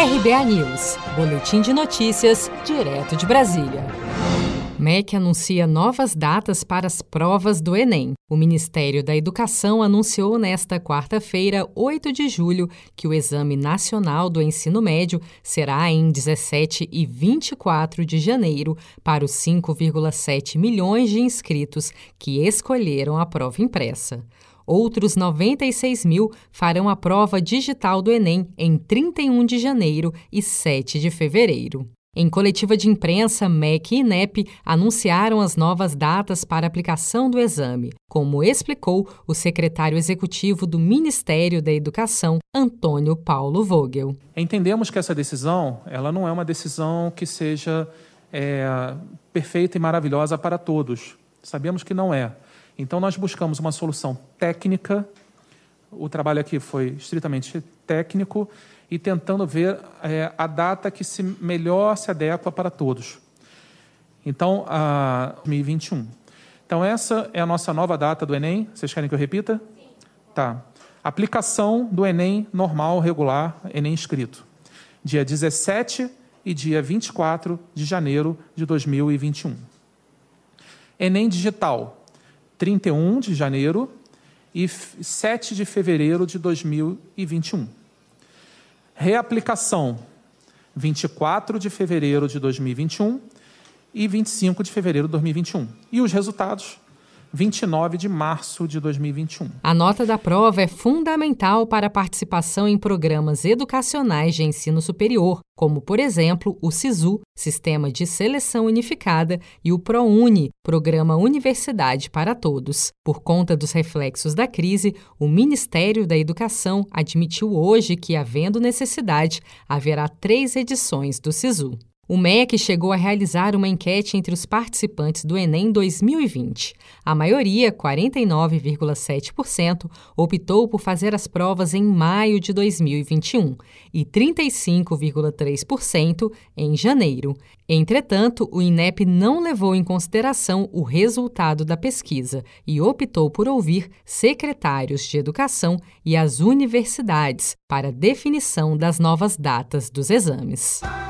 RBA News, Boletim de Notícias, direto de Brasília. MEC anuncia novas datas para as provas do Enem. O Ministério da Educação anunciou nesta quarta-feira, 8 de julho, que o Exame Nacional do Ensino Médio será em 17 e 24 de janeiro para os 5,7 milhões de inscritos que escolheram a prova impressa. Outros 96 mil farão a prova digital do Enem em 31 de janeiro e 7 de fevereiro. Em coletiva de imprensa, MEC e INEP anunciaram as novas datas para aplicação do exame, como explicou o secretário executivo do Ministério da Educação, Antônio Paulo Vogel. Entendemos que essa decisão ela não é uma decisão que seja é, perfeita e maravilhosa para todos. Sabemos que não é. Então, nós buscamos uma solução técnica, o trabalho aqui foi estritamente técnico, e tentando ver é, a data que se melhor se adequa para todos. Então, a 2021. Então, essa é a nossa nova data do Enem. Vocês querem que eu repita? Sim. Tá. Aplicação do Enem normal, regular, Enem escrito. Dia 17 e dia 24 de janeiro de 2021. Enem digital, 31 de janeiro e 7 de fevereiro de 2021. Reaplicação, 24 de fevereiro de 2021 e 25 de fevereiro de 2021. E os resultados 29 de março de 2021. A nota da prova é fundamental para a participação em programas educacionais de ensino superior, como, por exemplo, o SISU, Sistema de Seleção Unificada, e o ProUni, Programa Universidade para Todos. Por conta dos reflexos da crise, o Ministério da Educação admitiu hoje que, havendo necessidade, haverá três edições do SISU. O MEC chegou a realizar uma enquete entre os participantes do Enem 2020. A maioria, 49,7%, optou por fazer as provas em maio de 2021 e 35,3% em janeiro. Entretanto, o INEP não levou em consideração o resultado da pesquisa e optou por ouvir secretários de educação e as universidades para definição das novas datas dos exames.